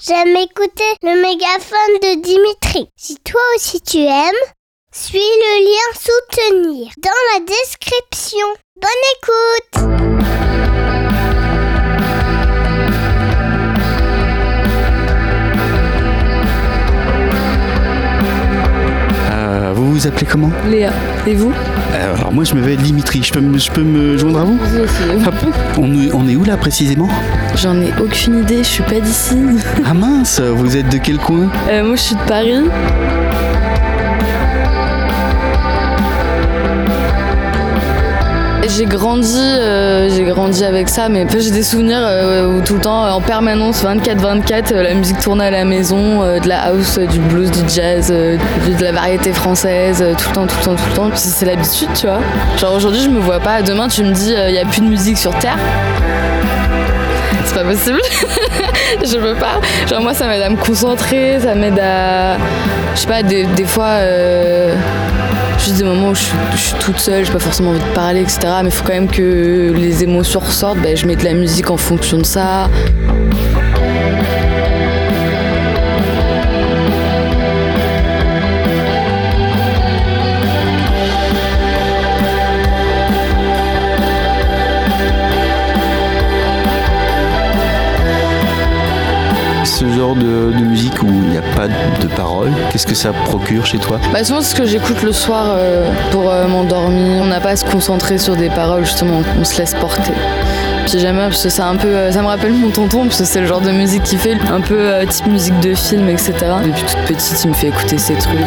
j'aime écouter le mégaphone de Dimitri. Si toi aussi tu aimes, suis le lien soutenir dans la description. Bonne écoute vous vous appelez comment Léa. Et vous Euh, Alors moi je m'appelle Dimitri, je peux, me- je peux me joindre à vous Hop. on, est- on est où là précisément J'en ai aucune idée, je suis pas d'ici. Ah mince, vous êtes de quel coin Euh, moi je suis de Paris. J'ai grandi, euh, j'ai grandi avec ça, mais j'ai des souvenirs euh, où tout le temps, en permanence, 24-24, euh, la musique tournait à la maison, de la house, du blues, du jazz, de la variété française, tout le temps, tout le temps, tout le temps. Puis C'est l'habitude, tu vois. Genre aujourd'hui, je me vois pas. Demain, tu me dis, il y a plus de musique sur Terre. C'est pas possible. je peux pas. Genre moi ça m'aide à me concentrer, ça m'aide à. Je sais pas, des, fois. euh, Juste des moments où je suis, je suis toute seule, j'ai pas forcément envie de parler, etc. Mais il faut quand même que les émotions ressortent. Ben, je mets de la musique en fonction de ça. Ce genre de, de musique où il n'y a pas de paroles, qu'est-ce que ça procure chez toi? Bah, souvent, c'est ce que j'écoute le soir euh, pour euh, m'endormir. On n'a pas à se concentrer sur des paroles, justement, on se laisse porter. Bien parce que c'est un peu, euh, ça me rappelle mon tonton parce que c'est le genre de musique qu'il fait, un peu euh, type musique de film, etc. Depuis toute petite, il me fait écouter ces trucs.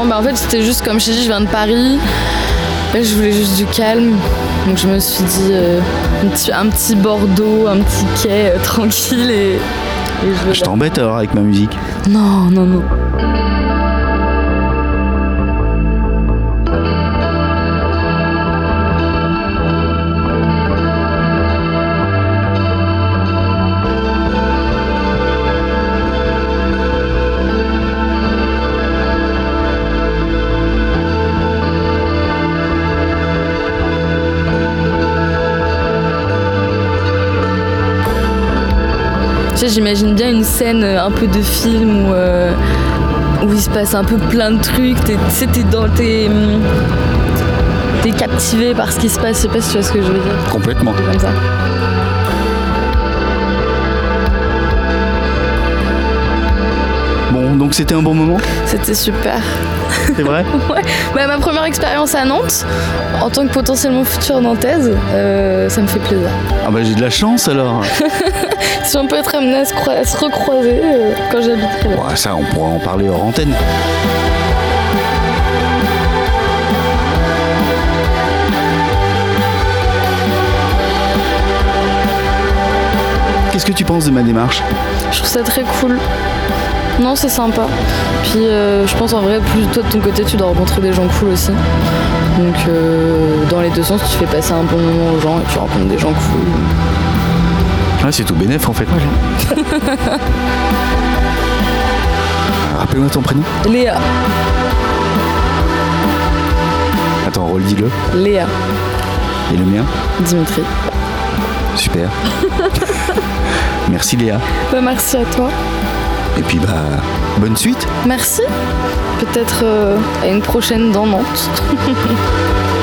Non, mais en fait, c'était juste comme je t'ai dit, je viens de Paris. Là, je voulais juste du calme. Donc, je me suis dit euh, un, petit, un petit Bordeaux, un petit quai euh, tranquille et, et je Je t'embête alors avec ma musique Non, non, non. Tu sais, j'imagine bien une scène euh, un peu de film où, euh, où il se passe un peu plein de trucs. T'es, tu sais, t'es dans. T'es, hum, t'es captivé par ce qui se passe. Je sais pas si tu vois ce que je veux dire. Complètement. Comme ça. Bon, donc c'était un bon moment? C'était super. C'est vrai? Ouais. Bah, ma première expérience à Nantes, en tant que potentiellement future nantaise, euh, ça me fait plaisir. Ah bah j'ai de la chance alors Si on peut être amené à se, à se recroiser euh, quand j'habiterai là. Bon, Ça on pourra en parler hors antenne. Qu'est-ce que tu penses de ma démarche? Je trouve ça très cool. Non, c'est sympa. Puis euh, je pense en vrai, plus toi de ton côté, tu dois rencontrer des gens cool aussi. Donc euh, dans les deux sens, tu fais passer un bon moment aux gens et tu rencontres des gens cool. Ouais, c'est tout bénef en fait. Rappelle-moi ton prénom. Léa, Attends, redis-le. Léa, Et le mien Dimitri. Super. Merci Léa. Bah, merci à toi. Et puis bah, bonne suite. Merci. Peut-être euh, à une prochaine dans Nantes.